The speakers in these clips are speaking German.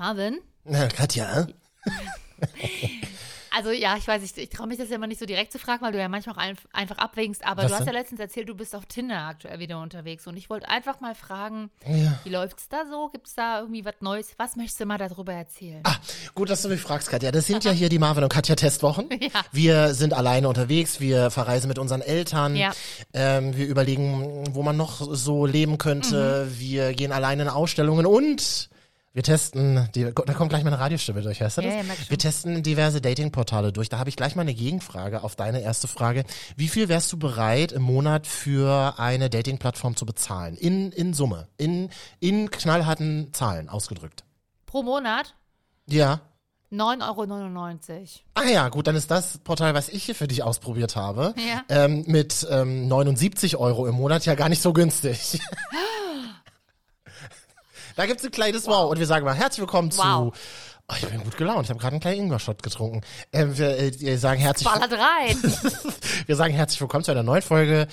Marvin? Na, Katja? Also ja, ich weiß, ich, ich traue mich das ja immer nicht so direkt zu fragen, weil du ja manchmal auch ein, einfach abwägst. Aber Was du hast ja denn? letztens erzählt, du bist auf Tinder aktuell wieder unterwegs. Und ich wollte einfach mal fragen, Ja. wie läuft's da so? Gibt's da irgendwie was Neues? Was möchtest du mal darüber erzählen? Ah, gut, dass du mich fragst, Katja. Das sind ja hier die Marvin und Katja Testwochen. Ja. Wir sind alleine unterwegs, wir verreisen mit unseren Eltern. Ja. Ähm, wir überlegen, wo man noch so leben könnte. Wir gehen alleine in Ausstellungen und wir testen, die, da kommt gleich meine Radiostimme durch, hörst du das? Ja, ja, wir testen diverse Datingportale durch. Da habe ich gleich mal eine Gegenfrage auf deine erste Frage. Wie viel wärst du bereit im Monat für eine Datingplattform zu bezahlen? In, in Summe, in, in knallharten Zahlen ausgedrückt. Pro Monat Ja. 9,99 Euro. Ah ja, gut, dann ist das Portal, was ich hier für dich ausprobiert habe, Ja. ähm, mit ähm, 79 Euro im Monat ja gar nicht so günstig. da gibt's ein kleines wow. und wir sagen mal herzlich willkommen Wow. zu. Oh, ich bin gut gelaunt. Ich habe gerade einen kleinen Ingwer-Shot getrunken. Ähm, wir, äh, wir sagen herzlich, Ballert rein. wir sagen herzlich willkommen zu einer neuen Folge,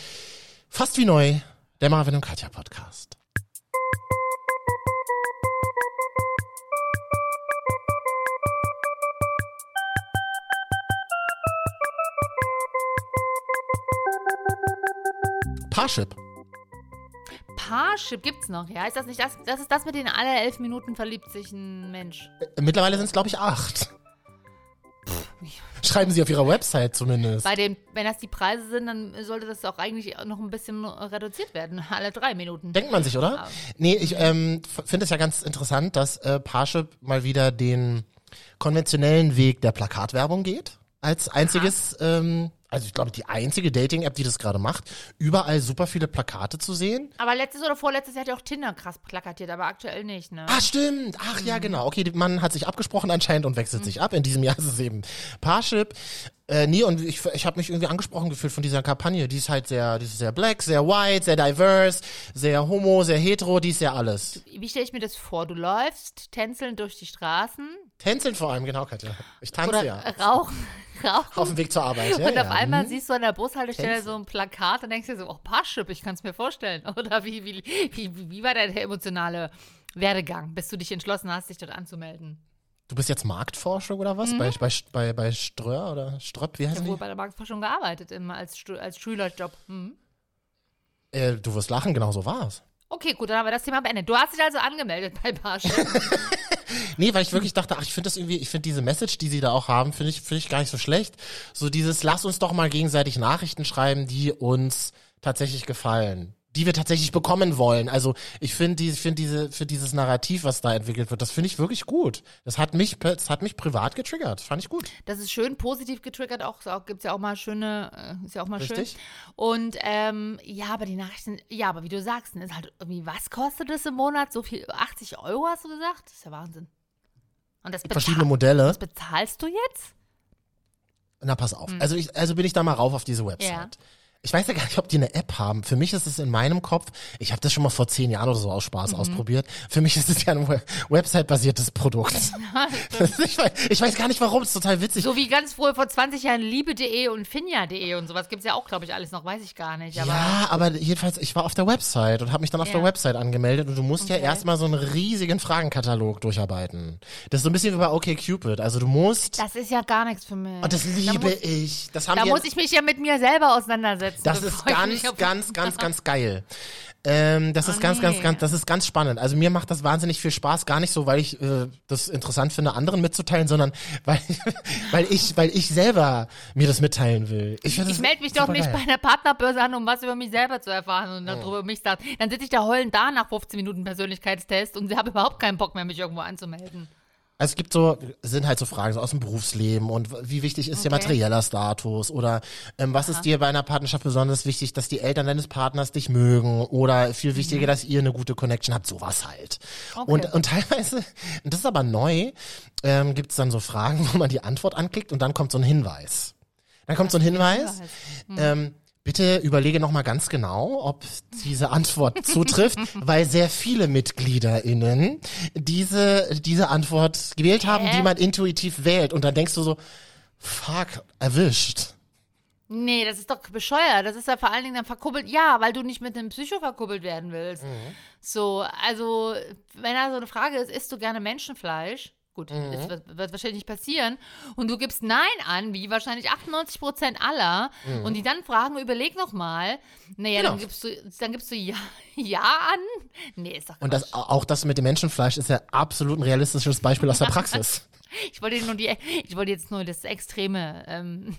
fast wie neu, der Marvin und Katja Podcast. Parship. Parship gibt's noch, ja? Ist das nicht das? Das ist das mit den alle elf Minuten verliebt sich ein Mensch. Äh, Mittlerweile sind es, glaube ich, acht. Schreiben sie auf ihrer Website zumindest. Bei den, wenn das die Preise sind, dann sollte das auch eigentlich noch ein bisschen reduziert werden. Alle drei Minuten. Denkt man sich, oder? Nee, ich ähm, finde es ja ganz interessant, dass äh, Parship mal wieder den konventionellen Weg der Plakatwerbung geht. Als einziges, ähm, also ich glaube, die einzige Dating-App, die das gerade macht, überall super viele Plakate zu sehen. Aber letztes oder vorletztes Jahr hat ja auch Tinder krass plakatiert, aber aktuell nicht, ne? Ah, stimmt. Ach ja, genau. Okay, man hat sich abgesprochen anscheinend und wechselt sich ab. In diesem Jahr ist es eben Parship. Äh, nee, und ich, ich habe mich irgendwie angesprochen gefühlt von dieser Kampagne. Die ist halt sehr, die ist sehr black, sehr white, sehr diverse, sehr homo, sehr hetero, die ist ja alles. Wie stelle ich mir das vor? Du läufst tänzelnd durch die Straßen Tänzeln vor allem, genau, Katja. Ich tanze oder ja. rauchen, rauchen. Auf dem Weg zur Arbeit. Ja, und ja. auf einmal Hm. siehst du an der Bushaltestelle so ein Plakat und denkst dir so, oh, Parship, ich kann es mir vorstellen. Oder wie, wie, wie, wie war der emotionale Werdegang, bis du dich entschlossen hast, dich dort anzumelden? Du bist jetzt Marktforschung oder was? Bei, bei, bei, bei Ströer oder Ströpp, wie Ich heißt habe wohl die? bei der Marktforschung gearbeitet, immer als, als Schülerjob. Hm. Äh, du wirst lachen, genau so war's. Okay, gut, dann haben wir das Thema beendet. Du hast dich also angemeldet bei Parship. Nee, weil ich wirklich dachte, ach, ich finde das irgendwie, ich finde diese Message, die sie da auch haben, finde ich, finde ich gar nicht so schlecht. So dieses, lass uns doch mal gegenseitig Nachrichten schreiben, die uns tatsächlich gefallen. Die wir tatsächlich bekommen wollen. Also ich finde die, ich finde diese, für dieses Narrativ, was da entwickelt wird, das finde ich wirklich gut. Das hat mich, das hat mich privat getriggert. Fand ich gut. Das ist schön positiv getriggert, auch, auch gibt's ja auch mal schöne, äh, ist ja auch mal Richtig. schön. Und ähm, ja, aber die Nachrichten, ja, aber wie du sagst, ist halt irgendwie, was kostet das im Monat? So viel, 80 Euro hast du gesagt? Das ist ja Wahnsinn. Und das, Verschiedene Modelle. das bezahlst du jetzt? Na, pass auf. Also ich, also bin ich da mal rauf auf diese Website. Ja. Ich weiß ja gar nicht, ob die eine App haben. Für mich ist es in meinem Kopf, ich habe das schon mal vor zehn Jahren oder so aus Spaß Mhm. ausprobiert. Für mich ist es ja ein We- Website-basiertes Produkt. ich, weiß, ich weiß gar nicht warum, es ist total witzig. So wie ganz früher vor 20 Jahren liebe.de und finja.de und sowas gibt's ja auch, glaube ich, alles noch, weiß ich gar nicht. Aber ja, aber jedenfalls, ich war auf der Website und habe mich dann auf Ja. der Website angemeldet und du musst ja Okay. erstmal so einen riesigen Fragenkatalog durcharbeiten. Das ist so ein bisschen wie bei OkCupid. Also du musst, das ist ja gar nichts für mich. und das da liebe muss, ich. Das haben Da muss ich mich ja mit mir selber auseinandersetzen. Das bevor ist ganz, ganz, ganz, ganz geil. Ähm, das ist Oh, ganz, ganz, nee. ganz, das ist ganz spannend. Also mir macht das wahnsinnig viel Spaß, gar nicht so, weil ich äh, das interessant finde, anderen mitzuteilen, sondern weil, weil ich, weil ich selber mir das mitteilen will. Ich, Ich das melde mich doch nicht supergeil. bei einer Partnerbörse an, um was über mich selber zu erfahren und dann darüber mich sagt. Dann sitze ich da heulend da nach 15 Minuten Persönlichkeitstest und habe überhaupt keinen Bock mehr, mich irgendwo anzumelden. Also es gibt so, es sind halt so Fragen so aus dem Berufsleben und wie wichtig ist dir Okay. materieller Status oder ähm, was ist dir bei einer Partnerschaft besonders wichtig, dass die Eltern deines Partners dich mögen oder viel wichtiger, dass ihr eine gute Connection habt, sowas halt. Mhm. Okay. Und, und teilweise, und das ist aber neu, ähm, gibt es dann so Fragen, wo man die Antwort anklickt und dann kommt so ein Hinweis. Dann kommt so ein Hinweis, ähm, bitte überlege nochmal ganz genau, ob diese Antwort zutrifft, weil sehr viele MitgliederInnen diese, diese Antwort gewählt haben, Hä? die man intuitiv wählt. Und dann denkst du so, fuck, erwischt. Nee, das ist doch bescheuert. Das ist ja vor allen Dingen dann verkuppelt. Ja, weil du nicht mit einem Psycho verkuppelt werden willst. Mhm. So, also, wenn da so eine Frage ist, isst du gerne Menschenfleisch? Gut, Mhm. das wird, wird wahrscheinlich nicht passieren. Und du gibst Nein an, wie wahrscheinlich 98 Prozent aller. Und die dann fragen, überleg noch mal. Naja, Mhm. Genau. dann gibst du, dann gibst du ja, ja an. Nee, ist doch Und das, auch das mit dem Menschenfleisch ist ja absolut ein realistisches Beispiel aus der Praxis. Ich wollte nur die, ich wollte jetzt nur das Extreme ähm,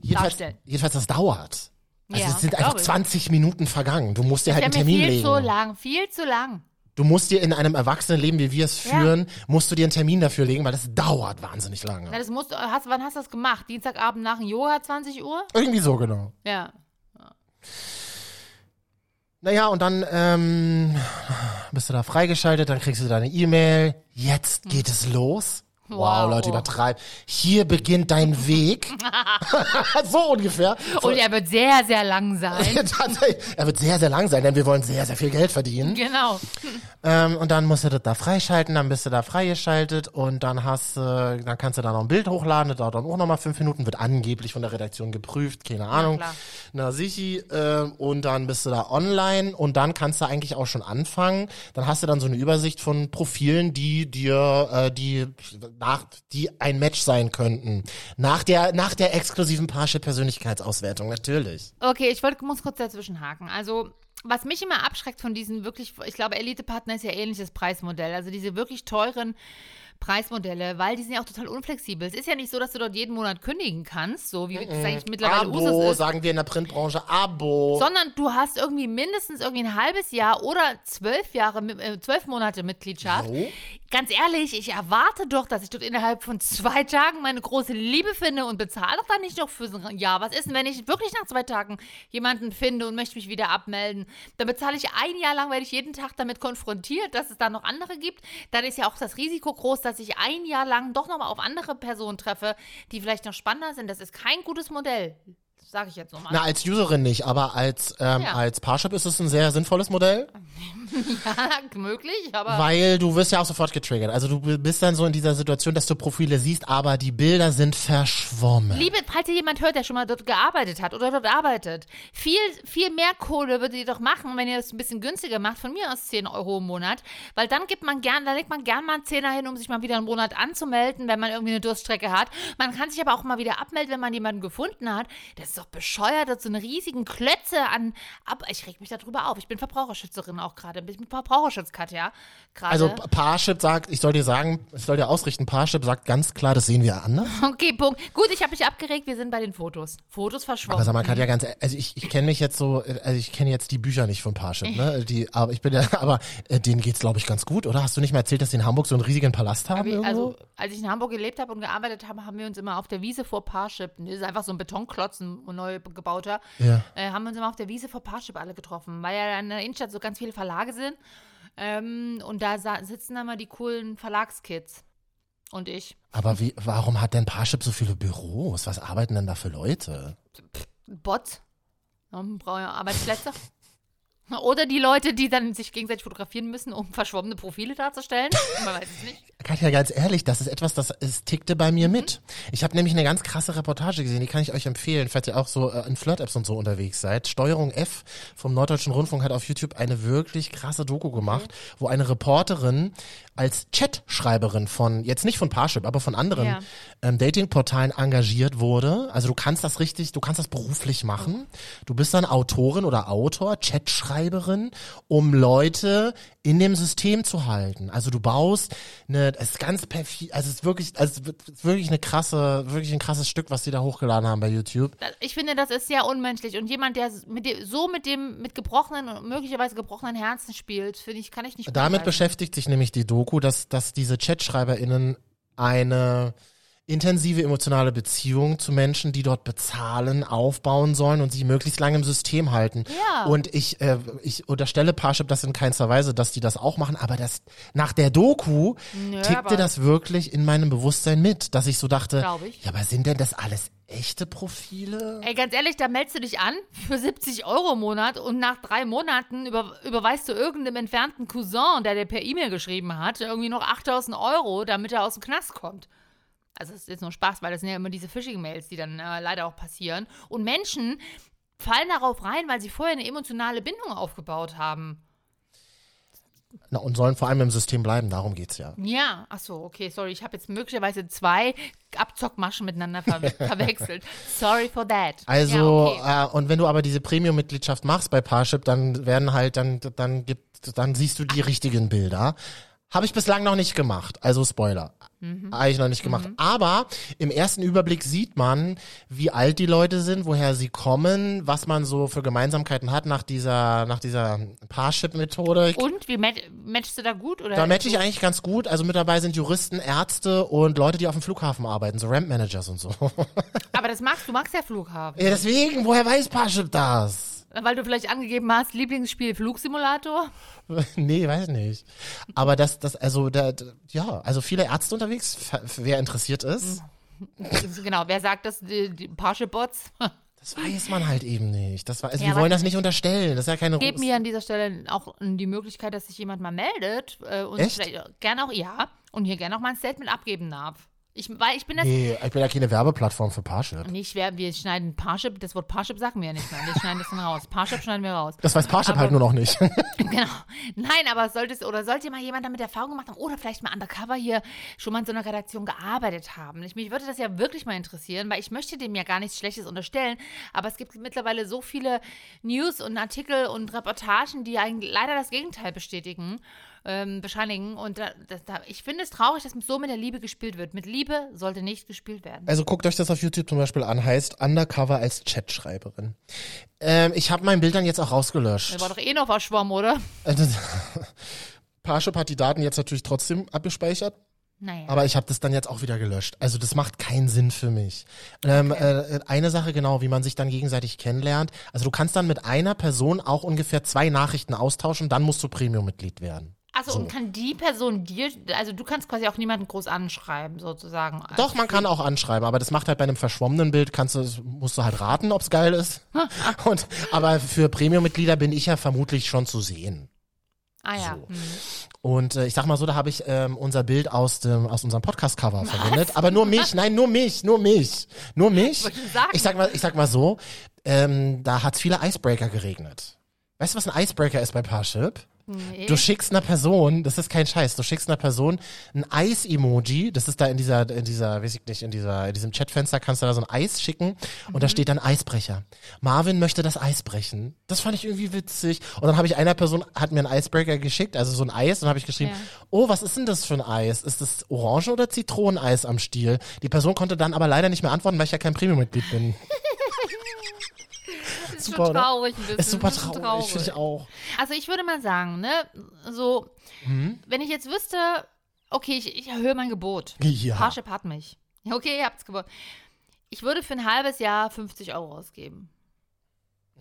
Jedenfalls, darstellen. jedenfalls, das dauert. Also Ja, es sind einfach ich. 20 Minuten vergangen. Du musst dir halt einen Termin viel legen. zu lang, viel zu lang. Du musst dir in einem Erwachsenenleben, wie wir es Ja. führen, musst du dir einen Termin dafür legen, weil das dauert wahnsinnig lange. Na, das musst, du- hast, wann hast du das gemacht? Dienstagabend nach dem Yoga, 20 Uhr? Irgendwie so, genau. Ja. Naja, und dann ähm, bist du da freigeschaltet, dann kriegst du deine E-Mail. Jetzt geht es los. Wow, Wow. Leute, übertreib. Hier beginnt dein Weg. so ungefähr. Und er wird sehr, sehr lang sein. Er wird sehr, sehr lang sein, denn wir wollen sehr, sehr viel Geld verdienen. genau. Ähm, und dann musst du das da freischalten, dann bist du da freigeschaltet und dann hast du, dann kannst du da noch ein Bild hochladen, das dauert dann auch nochmal fünf Minuten, wird angeblich von der Redaktion geprüft, keine Ahnung. klar. Na sichi, ähm, und dann bist du da online und dann kannst du eigentlich auch schon anfangen. Dann hast du dann so eine Übersicht von Profilen, die dir, äh, die nach, die ein Match sein könnten. Nach der, nach der exklusiven Parship-Persönlichkeitsauswertung, natürlich. Okay, ich wollte, muss kurz dazwischen haken. Also, was mich immer abschreckt von diesen wirklich, ich glaube, Elite-Partner ist ja ähnliches Preismodell. Also diese wirklich teuren Preismodelle, weil die sind ja auch total unflexibel. Es ist ja nicht so, dass du dort jeden Monat kündigen kannst, so wie das eigentlich mittlerweile Usus Abo, ist. sagen wir in der Printbranche, Abo. Sondern du hast irgendwie mindestens irgendwie ein halbes Jahr oder zwölf Jahre, äh, zwölf Monate Mitgliedschaft. So? Ganz ehrlich, ich erwarte doch, dass ich dort innerhalb von zwei Tagen meine große Liebe finde und bezahle doch dann nicht noch für so ein Jahr. Was ist denn, wenn ich wirklich nach zwei Tagen jemanden finde und möchte mich wieder abmelden? Dann bezahle ich ein Jahr lang, werde ich jeden Tag damit konfrontiert, dass es da noch andere gibt. Dann ist ja auch das Risiko groß, dass ich ein Jahr lang doch nochmal auf andere Personen treffe, die vielleicht noch spannender sind. Das ist kein gutes Modell. Sage ich jetzt nochmal. Na, als Userin nicht, aber als, ähm, Ja. als Parship ist es ein sehr sinnvolles Modell, Ja, möglich, aber. weil du wirst ja auch sofort getriggert. Also du bist dann so in dieser Situation, dass du Profile siehst, aber die Bilder sind verschwommen. Liebe, falls ihr jemand hört, der schon mal dort gearbeitet hat oder dort arbeitet, viel, viel mehr Kohle würdet ihr doch machen, wenn ihr es ein bisschen günstiger macht, von mir aus 10 Euro im Monat, weil dann gibt man gern, da legt man gern mal einen Zehner hin, um sich mal wieder einen Monat anzumelden, wenn man irgendwie eine Durststrecke hat. Man kann sich aber auch mal wieder abmelden, wenn man jemanden gefunden hat. Das ist doch bescheuert, das so eine riesigen Klötze an, ab, ich reg mich darüber auf. Ich bin Verbraucherschützerin auch gerade, bin mit Verbraucherschutz, Katja, gerade. Also Parship sagt, ich soll dir sagen, ich soll dir ausrichten, Parship sagt ganz klar, das sehen wir anders. Okay, Punkt. Gut, ich habe mich abgeregt, wir sind bei den Fotos. Fotos verschwommen. Aber sag mal, Katja, ganz, ehrlich, also ich, ich kenne mich jetzt so, also ich kenne jetzt die Bücher nicht von Parship, ne? Die, aber ich bin ja, aber äh, denen geht's, glaube ich, ganz gut, oder? Hast du nicht mal erzählt, dass die in Hamburg so einen riesigen Palast haben? Wie- irgendwo? Also, als ich in Hamburg gelebt habe und gearbeitet habe, haben wir uns immer auf der Wiese vor Parship, ne, das ist einfach so ein Betonklotz, ein neu gebauter, Ja. äh, haben wir uns immer auf der Wiese vor Parship alle getroffen, weil ja in der Innenstadt so ganz viele Verlage sind. Ähm, und da sitzen dann mal die coolen Verlagskids. Und ich. aber wie, warum hat denn Parship so viele Büros? Was arbeiten denn da für Leute? Bots. Arbeitsplätze. Oder die Leute, die dann sich gegenseitig fotografieren müssen, um verschwommene Profile darzustellen. Man weiß es nicht. Katja, ganz ehrlich, das ist etwas, das es tickte bei Mhm. mir mit. Ich habe nämlich eine ganz krasse Reportage gesehen, die kann ich euch empfehlen, falls ihr auch so äh, in Flirt-Apps und so unterwegs seid. Steuerung F vom Norddeutschen Rundfunk hat auf YouTube eine wirklich krasse Doku gemacht, wo eine Reporterin als Chatschreiberin von, jetzt nicht von Parship, aber von anderen Ja. ähm, Datingportalen engagiert wurde. Also du kannst das richtig, du kannst das beruflich machen. Du bist dann Autorin oder Autor, Chatschreiberin, um Leute in dem System zu halten. Also du baust eine, es ist ganz perfid, also es ist wirklich, also es ist wirklich eine krasse, wirklich ein krasses Stück, was die da hochgeladen haben bei YouTube. Ich finde, das ist sehr unmenschlich. Und jemand, der mit dem, so mit dem, mit gebrochenen und möglicherweise gebrochenen Herzen spielt, finde ich, kann ich nicht Damit beschäftigt sich nämlich die Doku, dass, dass diese ChatschreiberInnen eine intensive emotionale Beziehung zu Menschen, die dort bezahlen, aufbauen sollen und sie möglichst lange im System halten. Ja. Und ich, äh, ich unterstelle Parship das in keinster Weise, dass die das auch machen, aber das nach der Doku Nö, tickte das wirklich in meinem Bewusstsein mit, dass ich so dachte, ich. ja, aber sind denn das alles echte Profile? Ey, ganz ehrlich, da meldest du dich an für 70 Euro im Monat und nach drei Monaten über, überweist du irgendeinem entfernten Cousin, der dir per E-Mail geschrieben hat, irgendwie noch 8000 Euro, damit er aus dem Knast kommt. Also es ist jetzt nur Spaß, weil das sind ja immer diese Phishing-Mails, die dann äh, leider auch passieren. Und Menschen fallen darauf rein, weil sie vorher eine emotionale Bindung aufgebaut haben. Na, und sollen vor allem im System bleiben, darum geht's ja. Ja, ach so, okay, sorry, ich habe jetzt möglicherweise zwei Abzockmaschen miteinander ver verwechselt. Sorry for that. Also, ja, äh, und wenn du aber diese Premium-Mitgliedschaft machst bei Parship, dann werden halt, dann, dann gibt, dann siehst du die richtigen Bilder. Habe ich bislang noch nicht gemacht, also Spoiler. Mhm. Habe ich noch nicht gemacht. Aber im ersten Überblick sieht man, wie alt die Leute sind, woher sie kommen, was man so für Gemeinsamkeiten hat nach dieser, nach dieser Parship-Methode. Und wie mat matchst du da gut? Oder Da matche ich eigentlich ganz gut. Also mit dabei sind Juristen, Ärzte und Leute, die auf dem Flughafen arbeiten, so Ramp-Managers und so. Aber das magst du, magst ja Flughafen. ja, deswegen, woher weiß Parship das? Weil du vielleicht angegeben hast, Lieblingsspiel Flugsimulator. nee, weiß nicht. Aber das, das, also, da, ja, also viele Ärzte unterwegs, wer interessiert ist, genau, wer sagt das? Die, die Parship-Bots. das weiß man halt eben nicht. Das war, also Ja, wir wollen das nicht unterstellen. Das ist ja keine Gib mir an dieser Stelle auch die Möglichkeit, dass sich jemand mal meldet äh, und Echt? vielleicht gerne auch, ja, und hier gerne auch mal ein Statement abgeben darf. Ich, weil ich bin das Nee, ich bin ja keine Werbeplattform für Parship. nicht schwer, wir schneiden Parship, das Wort Parship sagen wir ja nicht mehr. Wir schneiden das dann raus. Parship schneiden wir raus. Das weiß Parship Aber- halt nur noch nicht. Genau. Nein, aber solltest oder sollte mal jemand damit Erfahrung gemacht haben oder vielleicht mal undercover hier schon mal in so einer Redaktion gearbeitet haben. Ich, mich würde das ja wirklich mal interessieren, weil ich möchte dem ja gar nichts Schlechtes unterstellen, aber es gibt mittlerweile so viele News und Artikel und Reportagen, die eigentlich leider das Gegenteil bestätigen, ähm, bescheinigen und da, da, ich finde es traurig, dass so mit der Liebe gespielt wird. Mit Liebe sollte nicht gespielt werden. Also guckt euch das auf YouTube zum Beispiel an, heißt Undercover als Chatschreiberin. Ähm, ich habe mein Bild dann jetzt auch rausgelöscht. Der war doch eh noch was Schwamm, oder? Also, Parship hat die Daten jetzt natürlich trotzdem abgespeichert. Naja. Aber ich habe das dann jetzt auch wieder gelöscht. Also das macht keinen Sinn für mich. Ähm, äh, eine Sache genau, wie man sich dann gegenseitig kennenlernt. Also du kannst dann mit einer Person auch ungefähr zwei Nachrichten austauschen, dann musst du Premium-Mitglied werden. Also und kann die Person dir, also du kannst quasi auch niemanden groß anschreiben, sozusagen. Doch, man kann auch anschreiben, aber das macht halt bei einem verschwommenen Bild, kannst du, musst du halt raten, ob's geil ist. Und, aber für Premium-Mitglieder bin ich ja vermutlich schon zu sehen. Ah ja. So. Hm. Und äh, ich sag mal so, da habe ich ähm, unser Bild aus dem aus unserem Podcast-Cover verwendet. Aber nur mich, nein, nur mich, nur mich, nur mich. Ich sag mal, ich sag mal so, ähm, da hat's viele Icebreaker geregnet. Weißt du, was ein Icebreaker ist bei Parship? Nee. Du schickst einer Person, das ist kein Scheiß, du schickst einer Person ein Eis-Emoji, das ist da in dieser, in dieser, weiß ich nicht, in dieser, in diesem Chatfenster kannst du da so ein Eis schicken und da steht dann Eisbrecher. Marvin möchte das Eis brechen. Das fand ich irgendwie witzig. Und dann habe ich einer Person, hat mir einen Icebreaker geschickt, also so ein Eis, und dann habe ich geschrieben, Ja. oh, was ist denn das für ein Eis? Ist das Orange- oder Zitroneneis am Stiel? Die Person konnte dann aber leider nicht mehr antworten, weil ich ja kein Premium-Mitglied bin. ist super, schon oder? traurig ein bisschen. Ist super Das ist traurig, finde ich auch. Also ich würde mal sagen, ne, so, Mhm. wenn ich jetzt wüsste, okay, ich, ich erhöhe mein Gebot. Ja. Parship hat mich. Okay, ihr habt's Gebot. Ich würde für ein halbes Jahr 50 Euro ausgeben.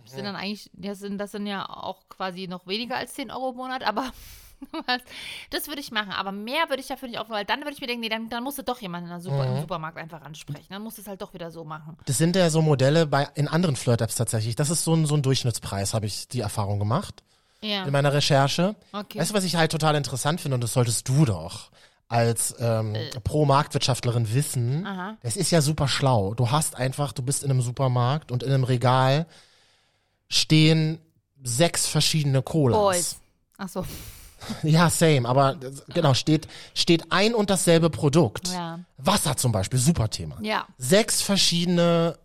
Das sind dann eigentlich, das sind, das sind ja auch quasi noch weniger als 10 Euro im Monat, aber das würde ich machen. Aber mehr würde ich dafür nicht aufnehmen, weil dann würde ich mir denken, nee, dann, dann musst du doch jemanden in der Super, Mhm. im Supermarkt einfach ansprechen. Dann musst du es halt doch wieder so machen. Das sind ja so Modelle bei in anderen Flirt-Apps tatsächlich. Das ist so ein, so ein Durchschnittspreis, habe ich die Erfahrung gemacht Ja. in meiner Recherche. Okay. Weißt du, was ich halt total interessant finde, und das solltest du doch als ähm, Pro-Marktwirtschaftlerin wissen. Äh. Aha. Es ist ja super schlau. Du hast einfach, du bist in einem Supermarkt und in einem Regal stehen sechs verschiedene Colas. Boys. Ach so. Ja, same, aber genau, steht, steht ein und dasselbe Produkt. Ja. Wasser zum Beispiel, super Thema. Ja. Sechs verschiedene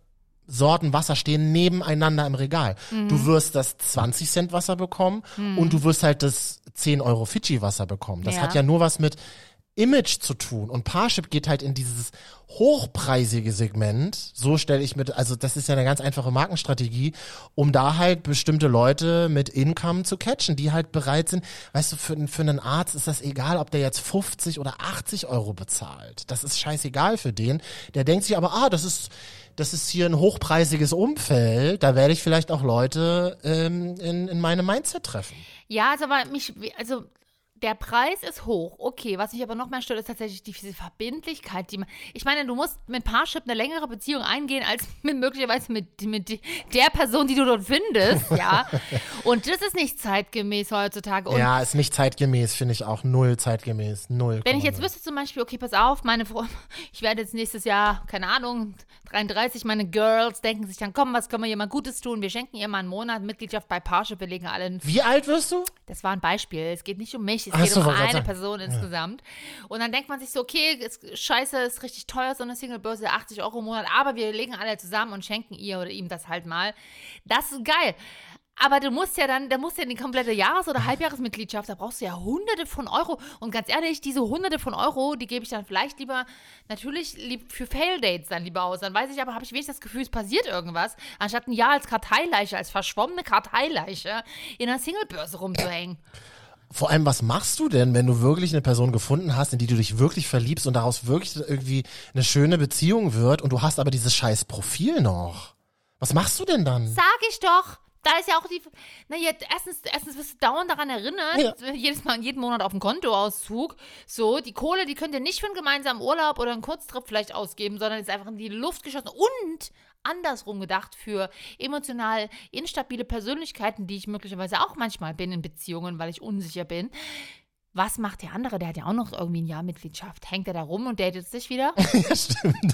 Sorten Wasser stehen nebeneinander im Regal. Mhm. Du wirst das 20 Cent Wasser bekommen und du wirst halt das 10 Euro Fidschi Wasser bekommen. Das Ja. hat ja nur was mit Image zu tun. Und Parship geht halt in dieses hochpreisige Segment. So stelle ich mit, also das ist ja eine ganz einfache Markenstrategie, um da halt bestimmte Leute mit Income zu catchen, die halt bereit sind. Weißt du, für, für einen Arzt ist das egal, ob der jetzt 50 oder 80 Euro bezahlt. Das ist scheißegal für den. Der denkt sich aber, ah, das ist, das ist hier ein hochpreisiges Umfeld, da werde ich vielleicht auch Leute ähm, in, in meinem Mindset treffen. Ja, also aber mich, also der Preis ist hoch. Okay, was mich aber noch mehr stört, ist tatsächlich diese Verbindlichkeit, die man. Ich meine, du musst mit Parship eine längere Beziehung eingehen, als mit möglicherweise mit, mit der Person, die du dort findest, ja. Und das ist nicht zeitgemäß heutzutage. Und ja, ist nicht zeitgemäß, finde ich auch. Null zeitgemäß. Null. Wenn ich jetzt wüsste zum Beispiel, okay, pass auf, meine Frau, ich werde jetzt nächstes Jahr, keine Ahnung, 33, meine Girls denken sich dann, komm, was können wir ihr mal Gutes tun? Wir schenken ihr mal einen Monat Mitgliedschaft bei Parship, wir legen alle Wie alt wirst du? Das war ein Beispiel. Es geht nicht um mich, es Ach geht um eine sagen. Person insgesamt. Und dann denkt man sich so, okay, ist, scheiße, ist richtig teuer, so eine Singlebörse, 80 Euro im Monat, aber wir legen alle zusammen und schenken ihr oder ihm das halt mal. Das ist geil. Aber du musst ja dann, da musst du ja die komplette Jahres- oder Halbjahresmitgliedschaft, da brauchst du ja hunderte von Euro. Und ganz ehrlich, diese hunderte von Euro, die gebe ich dann vielleicht lieber, natürlich lieb für Fail-Dates dann lieber aus. Dann weiß ich aber, habe ich wenigstens das Gefühl, es passiert irgendwas, anstatt ein Jahr als Karteileiche, als verschwommene Karteileiche in einer Singlebörse rumzuhängen. Vor allem, was machst du denn, wenn du wirklich eine Person gefunden hast, in die du dich wirklich verliebst und daraus wirklich irgendwie eine schöne Beziehung wird und du hast aber dieses scheiß Profil noch? Was machst du denn dann? Sag ich doch. Da ist ja auch die. Na, jetzt, erstens, erstens wirst du dauernd daran erinnert, jedes Mal, jeden Monat auf dem Kontoauszug. So, die Kohle, die könnt ihr nicht für einen gemeinsamen Urlaub oder einen Kurztrip vielleicht ausgeben, sondern ist einfach in die Luft geschossen. Und andersrum gedacht für emotional instabile Persönlichkeiten, die ich möglicherweise auch manchmal bin in Beziehungen, weil ich unsicher bin. Was macht der andere? Der hat ja auch noch irgendwie ein Jahr Mitgliedschaft. Hängt er da rum und datet sich wieder? ja, stimmt.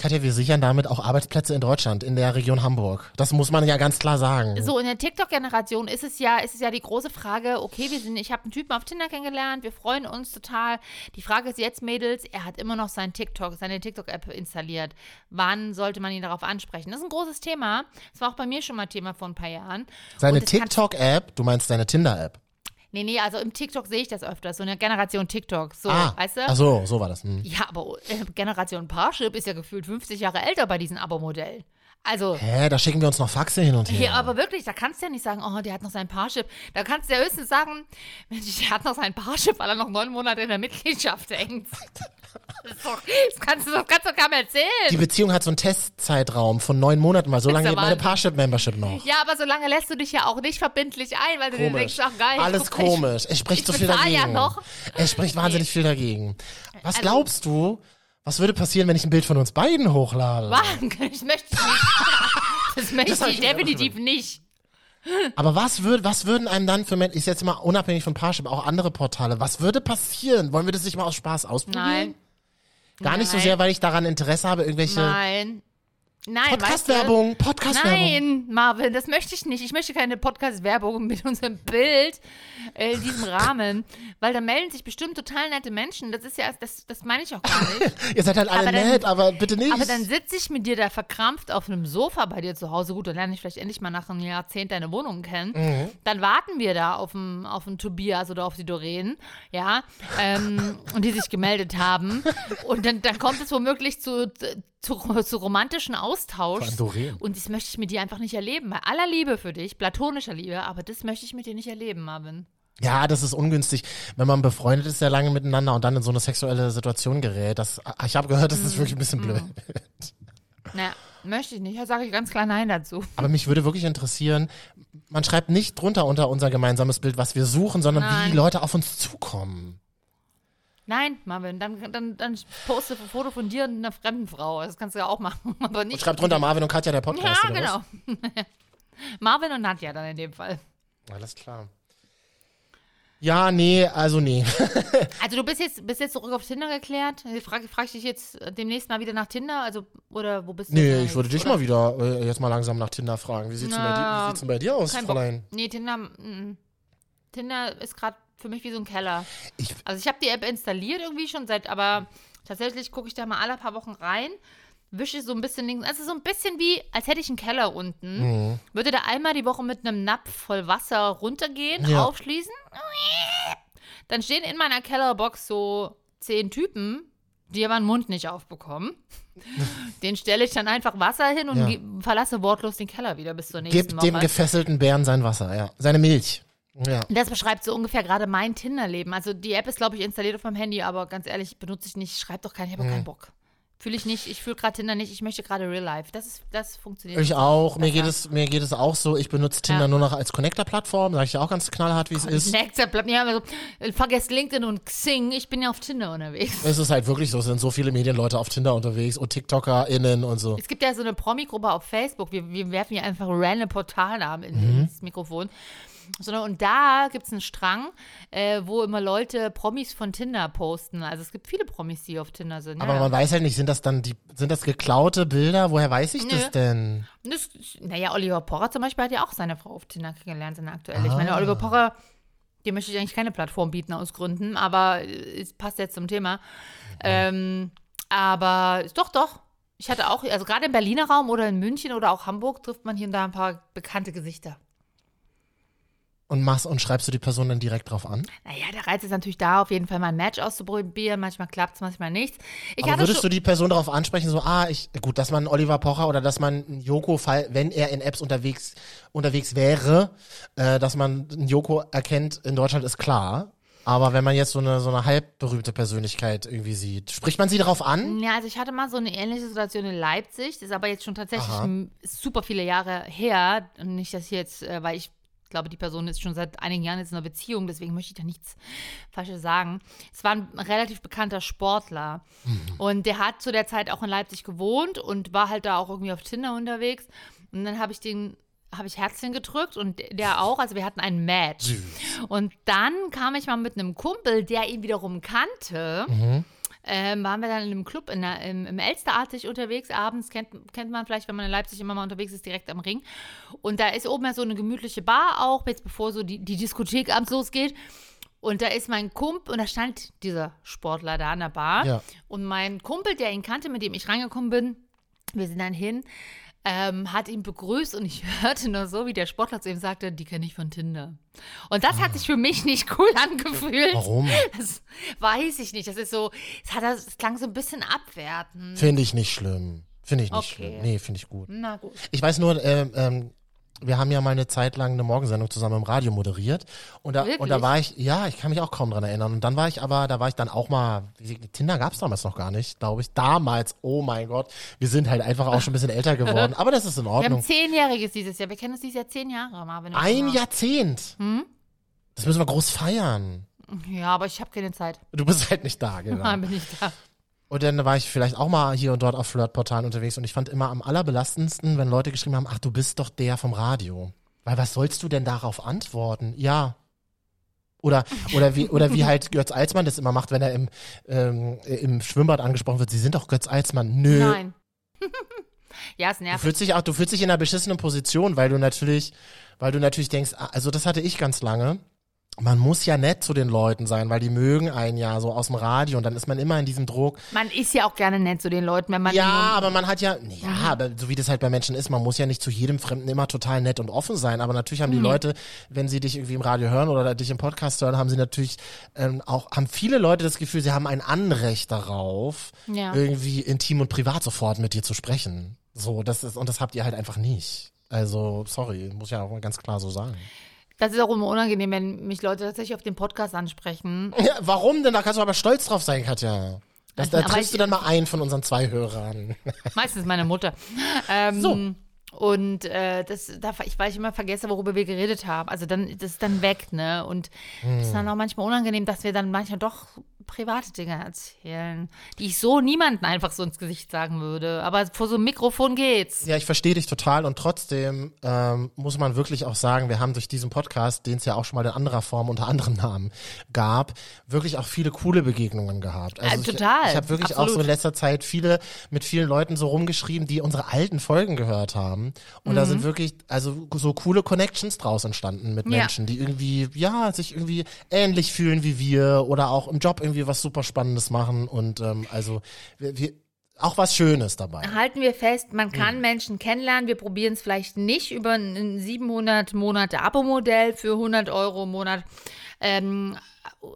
Katja, wir sichern damit auch Arbeitsplätze in Deutschland, in der Region Hamburg. Das muss man ja ganz klar sagen. So, in der TikTok-Generation ist es ja, ist es ja die große Frage, okay, wir sind, ich habe einen Typen auf Tinder kennengelernt, wir freuen uns total. Die Frage ist jetzt, Mädels, er hat immer noch sein TikTok, seine TikTok-App installiert. Wann sollte man ihn darauf ansprechen? Das ist ein großes Thema. Das war auch bei mir schon mal Thema vor ein paar Jahren. Seine TikTok-App, du meinst deine Tinder-App. Nee, nee, also im TikTok sehe ich das öfter, so eine Generation TikTok, so, ah, weißt du? ach so, so war das. Hm. Ja, aber äh, Generation Parship ist ja gefühlt 50 Jahre älter bei diesem Abo-Modell. Also, Hä, da schicken wir uns noch Faxe hin und her. Ja, aber wirklich, da kannst du ja nicht sagen, oh, der hat noch sein Parship. Da kannst du ja höchstens sagen, Mensch, der hat noch sein Parship, weil er noch neun Monate in der Mitgliedschaft hängt. Das, ist doch, das kannst du doch kannst du keinem erzählen. Die Beziehung hat so einen Testzeitraum von neun Monaten, weil so lange geht meine. Parship-Membership noch. ja, aber so lange lässt du dich ja auch nicht verbindlich ein, weil du dir Komisch. denkst, ach geil. Alles guck ich- komisch. Es spricht ich so viel bezahl dagegen. ja noch. Es spricht wahnsinnig viel dagegen. Was Also- glaubst du, was würde passieren, wenn ich ein Bild von uns beiden hochlade? Was? Das möchte ich nicht. Das möchte Das ich ich definitiv nicht. Aber was würd, was würden einem dann für Menschen, ist jetzt mal unabhängig von Parship, auch andere Portale, was würde passieren? Wollen wir das nicht mal aus Spaß ausprobieren? Nein. Gar nicht so Nein. sehr, weil ich daran Interesse habe, irgendwelche Nein. Nein, weißt du, Podcast-Werbung, Podcast-Werbung. Nein, Marvin, das möchte ich nicht. Ich möchte keine Podcast-Werbung mit unserem Bild äh, in diesem Rahmen, weil da melden sich bestimmt total nette Menschen. Das ist ja, das, das meine ich auch gar nicht. Ihr seid halt alle Aber dann- nett, aber bitte nicht. Aber dann sitze ich mit dir da verkrampft auf einem Sofa bei dir zu Hause. Gut, dann lerne ich vielleicht endlich mal nach einem Jahrzehnt deine Wohnung kennen. Mhm. Dann warten wir da auf den, auf Tobias oder auf die Doreen, ja, ähm, und die sich gemeldet haben. Und dann, dann kommt es womöglich zu, zu, zu romantischen Austausch. Und das möchte ich mit dir einfach nicht erleben. Bei aller Liebe für dich, platonischer Liebe, aber das möchte ich mit dir nicht erleben, Marvin. Ja, das ist ungünstig, wenn man befreundet ist sehr lange miteinander und dann in so eine sexuelle Situation gerät. Das, ich habe gehört, das ist wirklich ein bisschen blöd. Naja, möchte ich nicht. Da sage ich ganz klar Nein dazu. Aber mich würde wirklich interessieren, man schreibt nicht drunter unter unser gemeinsames Bild, was wir suchen, sondern Nein. wie Leute auf uns zukommen. Nein, Marvin, dann, dann, dann poste ein Foto von dir und einer fremden Frau. Das kannst du ja auch machen, aber Und nicht. schreibt drunter Marvin und Katja der Podcast. ja, genau. Marvin und Nadja dann in dem Fall. Alles klar. Ja, nee, also nee. Also du bist jetzt, bist jetzt zurück auf Tinder geklärt. Frage frag ich dich jetzt demnächst mal wieder nach Tinder. Also, oder wo bist du? Nee, ich würde dich Oder- mal wieder äh, jetzt mal langsam nach Tinder fragen. Wie sieht's, denn, bei dir, Na, wie sieht's denn bei dir aus, Bock. Fräulein? Nee, Tinder, mm, Tinder ist gerade für mich wie so ein Keller. Ich- also ich habe die App installiert irgendwie schon seit, aber tatsächlich gucke ich da mal alle paar Wochen rein, wische so ein bisschen links. Also so ein bisschen wie, als hätte ich einen Keller unten. Mhm. Würde da einmal die Woche mit einem Napf voll Wasser runtergehen, Ja. aufschließen. Dann stehen in meiner Kellerbox so zehn Typen, die aber den Mund nicht aufbekommen. Den stelle ich dann einfach Wasser hin und Ja. verlasse wortlos den Keller wieder bis zur nächsten Gib dem Woche. gefesselten Bären sein Wasser, ja. Seine Milch. Ja. Das beschreibt so ungefähr gerade mein Tinder-Leben. Also die App ist, glaube ich, installiert auf meinem Handy, aber ganz ehrlich, benutze ich nicht. Schreib doch keinen, ich habe auch keinen Bock. Fühle ich nicht. Ich fühle gerade Tinder nicht. Ich möchte gerade Real Life. Das ist, das funktioniert. Ich auch. Mir geht es, mir geht es auch so. Ich benutze Tinder Ja. nur noch als Connector-Plattform. Sag ich ja auch ganz knallhart, wie es ist. Bleibt ja immer so, äh, vergesst LinkedIn und Xing. Ich bin ja auf Tinder unterwegs. Es ist halt wirklich so. Es sind so viele Medienleute auf Tinder unterwegs und TikTokerInnen und so. Es gibt ja so eine Promi-Gruppe auf Facebook. Wir, wir werfen ja einfach random Portalnamen Mhm. ins Mikrofon. Sondern, und da gibt es einen Strang, äh, wo immer Leute Promis von Tinder posten. Also es gibt viele Promis, die auf Tinder sind. Aber ja. man weiß halt nicht, sind das dann die, sind das geklaute Bilder? Woher weiß ich das Nö. denn? Das, naja, Oliver Pocher zum Beispiel hat ja auch seine Frau auf Tinder kennengelernt, seine aktuelle. Ich Ah. meine, Oliver Pocher, dem möchte ich eigentlich keine Plattform bieten aus Gründen, aber äh, es passt jetzt zum Thema. Ähm, aber doch, doch. Ich hatte auch, also gerade im Berliner Raum oder in München oder auch Hamburg trifft man hier und da ein paar bekannte Gesichter. Und machst und schreibst du die Person dann direkt drauf an? Naja, der Reiz ist natürlich da, auf jeden Fall mal ein Match auszuprobieren. Manchmal klappt es, manchmal nichts. Ich Aber würdest du die Person darauf ansprechen, so, ah, ich, gut, dass man Oliver Pocher oder dass man einen Joko, fall, wenn er in Apps unterwegs, unterwegs wäre, äh, dass man einen Joko erkennt in Deutschland, ist klar. Aber wenn man jetzt so eine, so eine halbberühmte Persönlichkeit irgendwie sieht, spricht man sie darauf an? Ja, also ich hatte mal so eine ähnliche Situation in Leipzig. Das ist aber jetzt schon tatsächlich Aha. super viele Jahre her. Und nicht, dass ich jetzt, äh, weil ich glaube, die Person ist schon seit einigen Jahren jetzt in einer Beziehung, deswegen möchte ich da nichts Falsches sagen. Es war ein relativ bekannter Sportler. Und der hat zu der Zeit auch in Leipzig gewohnt und war halt da auch irgendwie auf Tinder unterwegs. Und dann habe ich den habe ich Herzchen gedrückt und der auch, also wir hatten ein Match. Und dann kam ich mal mit einem Kumpel, der ihn wiederum kannte, ähm, waren wir dann in einem Club in der, im, im Elsterartig unterwegs. Abends kennt, kennt man vielleicht, wenn man in Leipzig immer mal unterwegs ist, direkt am Ring. Und da ist oben ja so eine gemütliche Bar auch, jetzt bevor so die, die Diskothek abends losgeht. Und da ist mein Kumpel, und da stand dieser Sportler da an der Bar. Ja. Und mein Kumpel, der ihn kannte, mit dem ich reingekommen bin, wir sind dann hin, ähm, hat ihn begrüßt und ich hörte nur so, wie der Sportler zu ihm sagte, die kenne ich von Tinder. Und das hat sich für mich nicht cool angefühlt. Warum? Das weiß ich nicht. Das ist so, es, hat, es klang so ein bisschen abwertend. Finde ich nicht schlimm. Finde ich nicht Okay. schlimm. Nee, finde ich gut. Na gut. Ich weiß nur, ähm, ähm, wir haben ja mal eine Zeit lang eine Morgensendung zusammen im Radio moderiert. Und da, und da war ich, ja, ich kann mich auch kaum dran erinnern. Und dann war ich aber, da war ich dann auch mal, Tinder gab es damals noch gar nicht, glaube ich. Damals, oh mein Gott, wir sind halt einfach auch schon ein bisschen älter geworden. Aber das ist in Wir haben Ordnung. zehnjähriges dieses Jahr. Wir kennen uns dieses Jahr zehn Jahre, Marvin. Ein ich. Jahrzehnt. Hm? Das müssen wir groß feiern. Ja, aber ich habe keine Zeit. Du bist halt nicht da, genau. Nein, bin ich da. Und dann war ich vielleicht auch mal hier und dort auf Flirtportalen unterwegs und ich fand immer am allerbelastendsten, wenn Leute geschrieben haben, ach, du bist doch der vom Radio. Weil was sollst du denn darauf antworten? Ja. Oder, oder wie, oder wie halt Götz Alsmann das immer macht, wenn er im, ähm, im Schwimmbad angesprochen wird, sie sind doch Götz Alsmann. Nö. Nein. ja, es Du nervt. fühlst dich auch, du fühlst dich in einer beschissenen Position, weil du natürlich, weil du natürlich denkst, ah, also das hatte ich ganz lange. Man muss ja nett zu den Leuten sein, weil die mögen einen ja so aus dem Radio und dann ist man immer in diesem Druck. Man ist ja auch gerne nett zu den Leuten, wenn man. Ja, aber man hat ja, ja, aber so wie das halt bei Menschen ist, man muss ja nicht zu jedem Fremden immer total nett und offen sein. Aber natürlich haben die Leute, wenn sie dich irgendwie im Radio hören oder dich im Podcast hören, haben sie natürlich ähm, auch, haben viele Leute das Gefühl, sie haben ein Anrecht darauf, Ja. irgendwie intim und privat sofort mit dir zu sprechen. So, das ist, und das habt ihr halt einfach nicht. Also, sorry, muss ja auch mal ganz klar so sagen. Das ist auch immer unangenehm, wenn mich Leute tatsächlich auf den Podcast ansprechen. Ja, warum denn? Da kannst du aber stolz drauf sein, Katja. Das, da Aber triffst ich- du dann mal einen von unseren zwei Hörern. Meistens meine Mutter. Ähm, So. Und äh, das, da, ich, weil ich immer vergesse, worüber wir geredet haben. Also dann, das ist dann weg, ne? Und das ist dann Hm. auch manchmal unangenehm, dass wir dann manchmal doch private Dinge erzählen, die ich so niemandem einfach so ins Gesicht sagen würde. Aber vor so einem Mikrofon geht's. Ja, ich verstehe dich total und trotzdem ähm, muss man wirklich auch sagen, wir haben durch diesen Podcast, den es ja auch schon mal in anderer Form unter anderem Namen gab, wirklich auch viele coole Begegnungen gehabt. Also Äh, ich, total, Ich habe wirklich auch absolut. so in letzter Zeit viele mit vielen Leuten so rumgeschrieben, die unsere alten Folgen gehört haben und Mhm. da sind wirklich also so coole Connections draus entstanden mit Ja. Menschen, die irgendwie ja sich irgendwie ähnlich fühlen wie wir oder auch im Job irgendwie was super Spannendes machen und ähm, also wir, wir auch was Schönes dabei. Halten wir fest, man kann Hm. Menschen kennenlernen. Wir probieren es vielleicht nicht über ein 700 Monate Abo-Modell für 100 Euro im Monat. Ähm,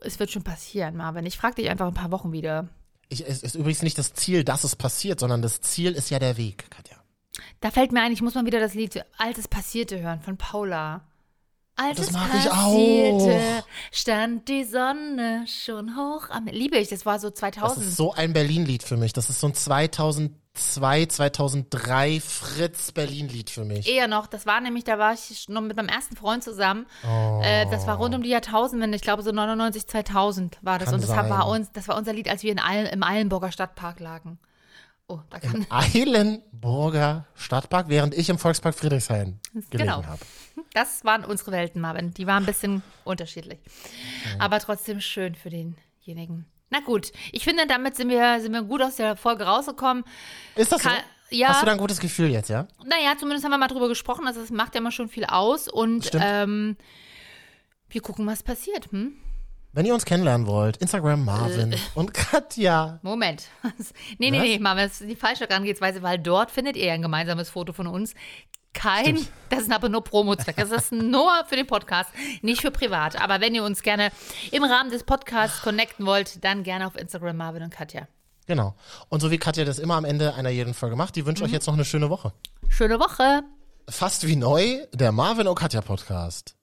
es wird schon passieren, Marvin. Ich frage dich einfach ein paar Wochen wieder. Ich, es ist übrigens nicht das Ziel, dass es passiert, sondern das Ziel ist ja der Weg, Katja. Da fällt mir ein, ich muss mal wieder das Lied Altes Passierte hören von Paula. Als Das es ich passierte, stand die Sonne schon hoch am. Liebe ich, das war so Das 2000. ist so ein Berlin-Lied für mich. Das ist so ein 2002, 2003 Fritz-Berlin-Lied für mich. Eher noch, das war nämlich, da war ich noch mit meinem ersten Freund zusammen. Oh. Äh, das war rund um die Jahrtausendwende, ich glaube so 99, 2000 war das. Kann und das war uns, das war unser Lied, als wir in Eil, im Eilenburger Stadtpark lagen. Oh, da kann. Eilenburger Stadtpark, während ich im Volkspark Friedrichshain gelegen Genau. habe. Das waren unsere Welten, Marvin. Die waren ein bisschen unterschiedlich. Aber trotzdem schön für denjenigen. Na gut, ich finde, damit sind wir, sind wir gut aus der Folge rausgekommen. Ist das so? Ka- ja. Hast du da ein gutes Gefühl jetzt, ja? Naja, zumindest haben wir mal drüber gesprochen. Also, das macht ja immer schon viel aus. Und ähm, wir gucken, was passiert. Hm? Wenn ihr uns kennenlernen wollt, Instagram Marvin Äh. und Katja. Moment. nee, nee, Was? nee, Marvin, das ist die falsche Herangehensweise, weil dort findet ihr ja ein gemeinsames Foto von uns. Kein, Stimmt. das ist aber nur Promo-Zweck. Das ist nur für den Podcast, nicht für privat. Aber wenn ihr uns gerne im Rahmen des Podcasts connecten wollt, dann gerne auf Instagram Marvin und Katja. Genau. Und so wie Katja das immer am Ende einer jeden Folge macht, die wünscht Mhm. euch jetzt noch eine schöne Woche. Schöne Woche. Fast wie neu, der Marvin und Katja Podcast.